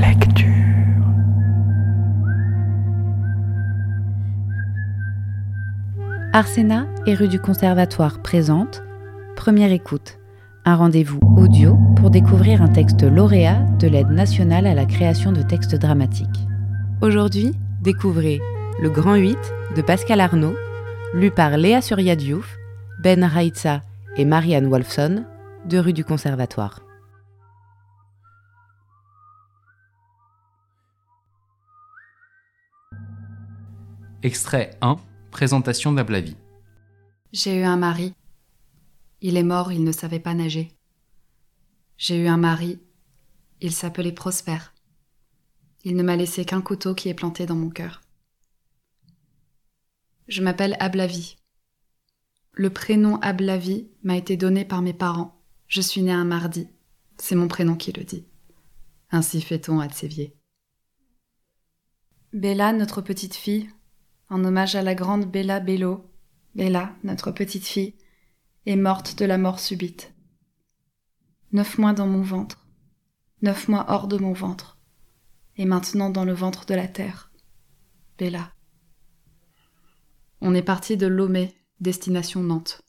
Lecture. Arsena et rue du Conservatoire présente Première écoute, un rendez-vous audio pour découvrir un texte lauréat de l'aide nationale à la création de textes dramatiques. Aujourd'hui, découvrez Le Grand 8 de Pascal Arnaud, lu par Léa Suryadiouf, Ben Raïtsa et Marianne Wolfson, de rue du Conservatoire. Extrait 1. Présentation d'Ablavi. J'ai eu un mari. Il est mort, il ne savait pas nager. J'ai eu un mari. Il s'appelait Prosper. Il ne m'a laissé qu'un couteau qui est planté dans mon cœur. Je m'appelle Ablavi. Le prénom Ablavi m'a été donné par mes parents. Je suis née un mardi. C'est mon prénom qui le dit. Ainsi fait-on à Tsévier. Bella, notre petite fille, en hommage à la grande Bella Bello, Bella, notre petite fille, est morte de la mort subite. Neuf mois dans mon ventre, neuf mois hors de mon ventre, et maintenant dans le ventre de la terre. Bella. On est parti de Lomé, destination Nantes.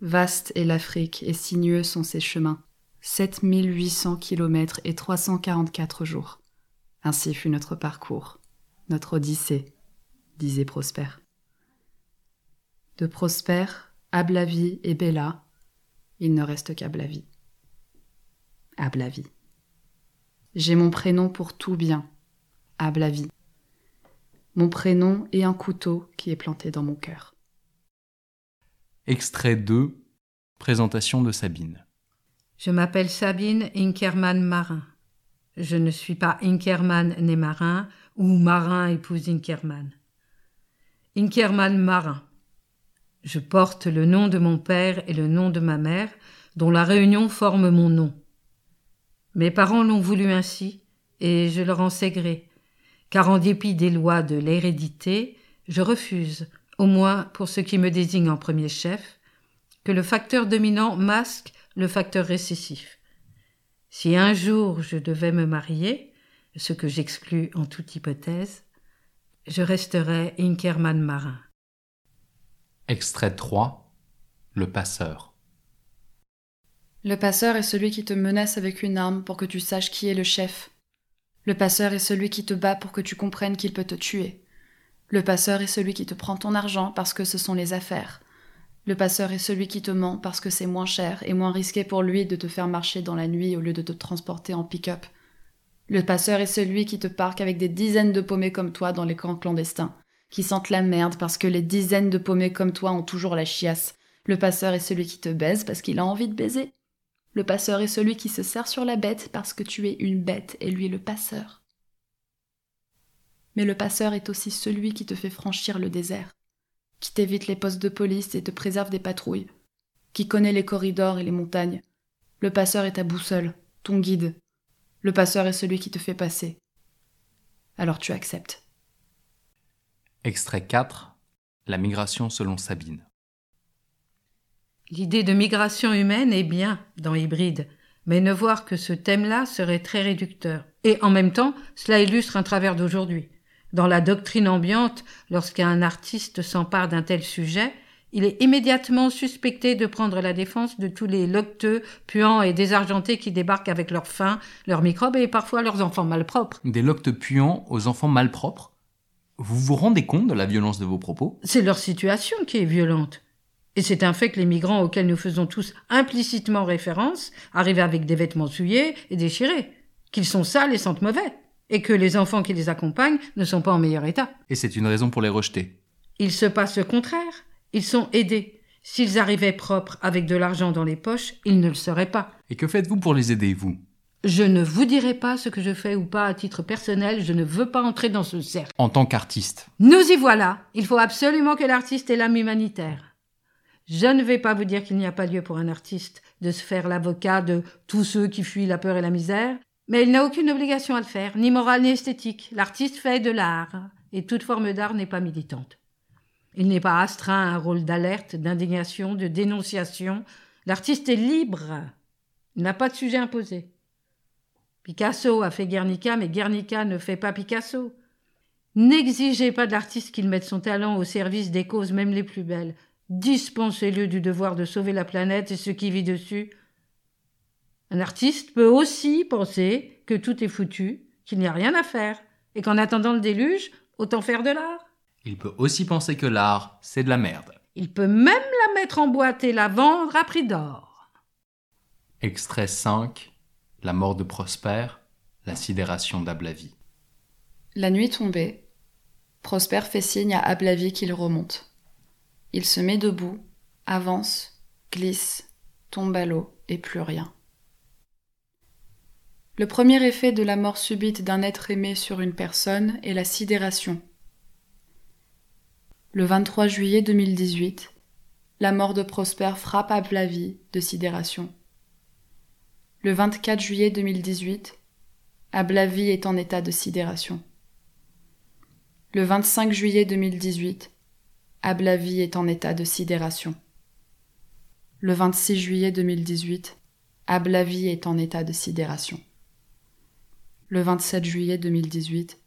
Vaste est l'Afrique et sinueux sont ses chemins. 7800 kilomètres et 344 jours. Ainsi fut notre parcours, notre odyssée, disait Prosper. De Prosper, Ablavi et Bella, il ne reste qu'Ablavi. Ablavi. J'ai mon prénom pour tout bien, Ablavi. Mon prénom et un couteau qui est planté dans mon cœur. Extrait 2. Présentation de Sabine. Je m'appelle Sabine Inkerman Marin. Je ne suis pas Inkerman né Marin ou Marin épouse Inkerman. Inkerman Marin. Je porte le nom de mon père et le nom de ma mère, dont la réunion forme mon nom. Mes parents l'ont voulu ainsi, et je leur en sais gré, car en dépit des lois de l'hérédité, je refuse, au moins pour ce qui me désigne en premier chef, que le facteur dominant masque le facteur récessif. Si un jour je devais me marier, ce que j'exclus en toute hypothèse, je resterais Inkerman marin. Extrait 3. Le passeur. Le passeur est celui qui te menace avec une arme pour que tu saches qui est le chef. Le passeur est celui qui te bat pour que tu comprennes qu'il peut te tuer. Le passeur est celui qui te prend ton argent parce que ce sont les affaires. Le passeur est celui qui te ment parce que c'est moins cher et moins risqué pour lui de te faire marcher dans la nuit au lieu de te transporter en pick-up. Le passeur est celui qui te parque avec des dizaines de paumés comme toi dans les camps clandestins, qui sentent la merde parce que les dizaines de paumés comme toi ont toujours la chiasse. Le passeur est celui qui te baise parce qu'il a envie de baiser. Le passeur est celui qui se sert sur la bête parce que tu es une bête et lui le passeur. Mais le passeur est aussi celui qui te fait franchir le désert, qui t'évite les postes de police et te préserve des patrouilles, qui connaît les corridors et les montagnes. Le passeur est ta boussole, ton guide. Le passeur est celui qui te fait passer. Alors tu acceptes. Extrait 4. La migration selon Sabine. L'idée de migration humaine est bien dans Hybride, mais ne voir que ce thème-là serait très réducteur. Et en même temps, cela illustre un travers d'aujourd'hui. Dans la doctrine ambiante, lorsqu'un artiste s'empare d'un tel sujet, il est immédiatement suspecté de prendre la défense de tous les locteux, puants et désargentés qui débarquent avec leurs faim, leurs microbes et parfois leurs enfants malpropres. Des loctes puants aux enfants malpropres? Vous vous rendez compte de la violence de vos propos? C'est leur situation qui est violente. Et c'est un fait que les migrants auxquels nous faisons tous implicitement référence arrivent avec des vêtements souillés et déchirés, qu'ils sont sales et sentent mauvais, et que les enfants qui les accompagnent ne sont pas en meilleur état. Et c'est une raison pour les rejeter. Il se passe le contraire. Ils sont aidés. S'ils arrivaient propres avec de l'argent dans les poches, ils ne le seraient pas. Et que faites-vous pour les aider, vous? Je ne vous dirai pas ce que je fais ou pas à titre personnel, je ne veux pas entrer dans ce cercle. En tant qu'artiste Nous y voilà. Il faut absolument que l'artiste ait l'âme humanitaire. Je ne vais pas vous dire qu'il n'y a pas lieu pour un artiste de se faire l'avocat de tous ceux qui fuient la peur et la misère, mais il n'a aucune obligation à le faire, ni morale ni esthétique. L'artiste fait de l'art, et toute forme d'art n'est pas militante. Il n'est pas astreint à un rôle d'alerte, d'indignation, de dénonciation. L'artiste est libre. Il n'a pas de sujet imposé. Picasso a fait Guernica, mais Guernica ne fait pas Picasso. N'exigez pas de l'artiste qu'il mette son talent au service des causes même les plus belles. Dispensez-le du devoir de sauver la planète et ce qui vit dessus. Un artiste peut aussi penser que tout est foutu, qu'il n'y a rien à faire, et qu'en attendant le déluge, autant faire de l'art. Il peut aussi penser que l'art, c'est de la merde. Il peut même la mettre en boîte et la vendre à prix d'or. Extrait 5. La mort de Prosper, la sidération d'Ablavie. La nuit tombée, Prosper fait signe à Ablavie qu'il remonte. Il se met debout, avance, glisse, tombe à l'eau et plus rien. Le premier effet de la mort subite d'un être aimé sur une personne est la sidération. Le 23 juillet 2018, la mort de Prosper frappe Ablavie de sidération. Le 24 juillet 2018, Ablavie est en état de sidération. Le 25 juillet 2018, Ablavie est en état de sidération. Le 26 juillet 2018, Ablavie est en état de sidération. Le 27 juillet 2018,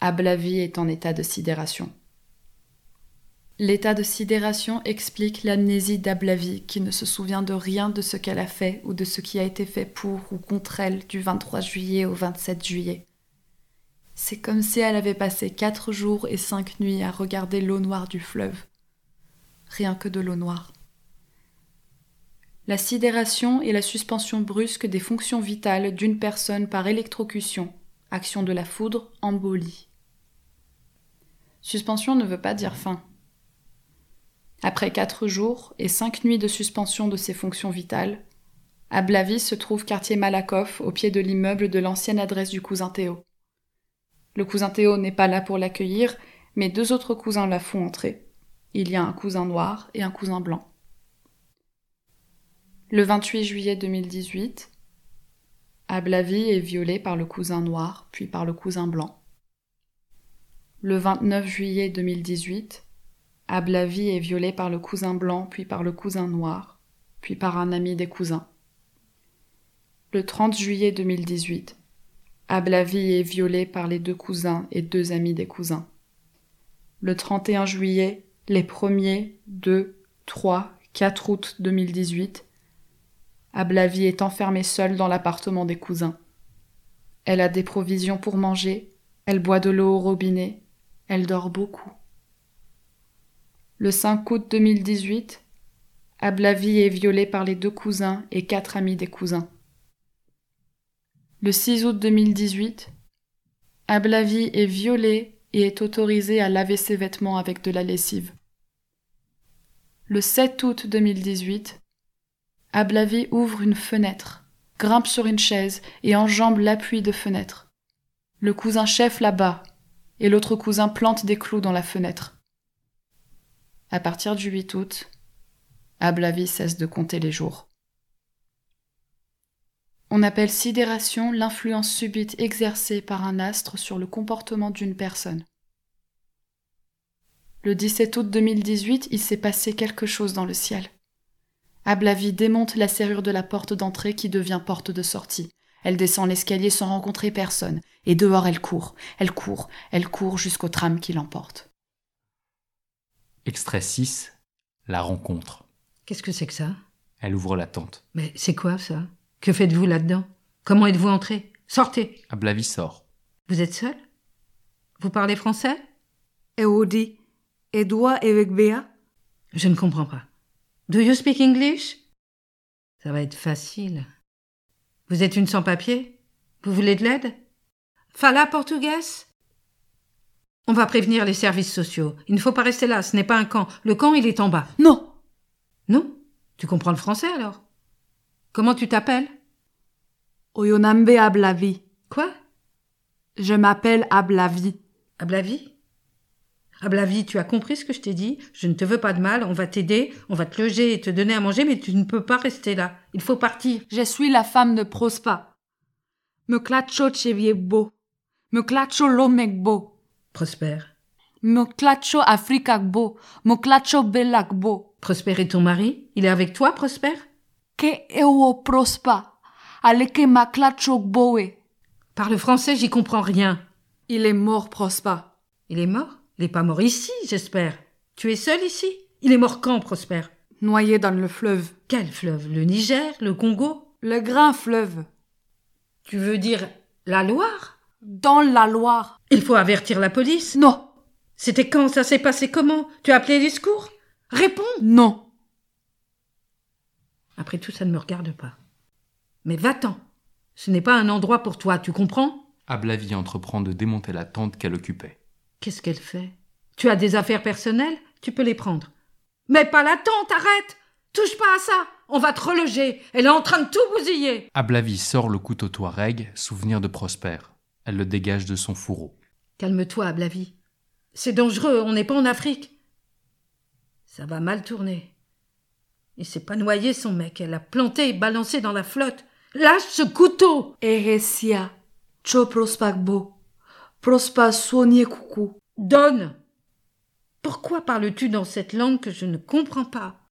Ablavie est en état de sidération. L'état de sidération explique l'amnésie d'Ablavie qui ne se souvient de rien de ce qu'elle a fait ou de ce qui a été fait pour ou contre elle du 23 juillet au 27 juillet. C'est comme si elle avait passé quatre jours et cinq nuits à regarder l'eau noire du fleuve. Rien que de l'eau noire. La sidération est la suspension brusque des fonctions vitales d'une personne par électrocution, action de la foudre, embolie. Suspension ne veut pas dire fin. Après quatre jours et cinq nuits de suspension de ses fonctions vitales, Ablavi se trouve quartier Malakoff, au pied de l'immeuble de l'ancienne adresse du cousin Théo. Le cousin Théo n'est pas là pour l'accueillir, mais deux autres cousins la font entrer. Il y a un cousin noir et un cousin blanc. Le 28 juillet 2018, Ablavi est violé par le cousin noir, puis par le cousin blanc. Le 29 juillet 2018, Ablavi est violé par le cousin blanc, puis par le cousin noir, puis par un ami des cousins. Le 30 juillet 2018, Ablavi est violé par les deux cousins et deux amis des cousins. Le 31 juillet, les 1er, 2, 3, 4 août 2018, Ablavi est enfermée seule dans l'appartement des cousins. Elle a des provisions pour manger, elle boit de l'eau au robinet, elle dort beaucoup. Le 5 août 2018, Ablavi est violée par les deux cousins et quatre amis des cousins. Le 6 août 2018, Ablavi est violée et est autorisée à laver ses vêtements avec de la lessive. Le 7 août 2018, Ablavi ouvre une fenêtre, grimpe sur une chaise et enjambe l'appui de fenêtre. Le cousin chef la bat et l'autre cousin plante des clous dans la fenêtre. À partir du 8 août, Ablavi cesse de compter les jours. On appelle sidération l'influence subite exercée par un astre sur le comportement d'une personne. Le 17 août 2018, il s'est passé quelque chose dans le ciel. Ablavi démonte la serrure de la porte d'entrée qui devient porte de sortie. Elle descend l'escalier sans rencontrer personne, et dehors elle court, elle court, elle court jusqu'au tram qui l'emporte. Extrait 6. La rencontre. Qu'est-ce que c'est que ça? Elle ouvre la tente. Mais c'est quoi ça? Que faites-vous là-dedans? Comment êtes-vous entré? Sortez Ablavi sort. Vous êtes seul? Vous parlez français? Eudi, Edouard avec Béa Je ne comprends pas. Do you speak English? Ça va être facile. Vous êtes une sans-papier Vous voulez de l'aide? Fala portugaise? On va prévenir les services sociaux. Il ne faut pas rester là, ce n'est pas un camp. Le camp, il est en bas. Non Non Tu comprends le français alors? Comment tu t'appelles? Oyonambe Ablavi. Quoi? Je m'appelle Ablavi. Ablavi? Ablavi, tu as compris ce que je t'ai dit? Je ne te veux pas de mal, on va t'aider, on va te loger et te donner à manger, mais tu ne peux pas rester là. Il faut partir. Je suis la femme de Prospa. Me clacho beau. Me clacho lomekbo. Prosper. Me clacho afrikakbo. Me clacho belakbo. Prosper est ton mari? Il est avec toi, Prosper? Que eu prospa? aleke maklachok boe. Parle français, j'y comprends rien. Il est mort, Prosper. Il est mort? Il n'est pas mort ici, j'espère. Tu es seul ici? Il est mort quand, Prosper? Noyé dans le fleuve. Quel fleuve? Le Niger? Le Congo? Le grand fleuve. Tu veux dire la Loire? Dans la Loire. Il faut avertir la police? Non. C'était quand? Ça s'est passé comment? Tu as appelé les secours? Réponds Non. Après tout, ça ne me regarde pas. Mais va-t'en. Ce n'est pas un endroit pour toi, tu comprends? Ablavie entreprend de démonter la tente qu'elle occupait. Qu'est-ce qu'elle fait? Tu as des affaires personnelles? Tu peux les prendre. Mais pas la tente, arrête Touche pas à ça On va te reloger Elle est en train de tout bousiller Ablavie sort le couteau Touareg, souvenir de Prosper. Elle le dégage de son fourreau. Calme-toi, Ablavie. C'est dangereux, on n'est pas en Afrique. Ça va mal tourner. Il s'est pas noyé, son mec. Elle l'a planté et balancé dans la flotte. Lâche ce couteau Eresia. Cho prospagbo. Prospa soigné coucou. Donne Pourquoi parles-tu dans cette langue que je ne comprends pas?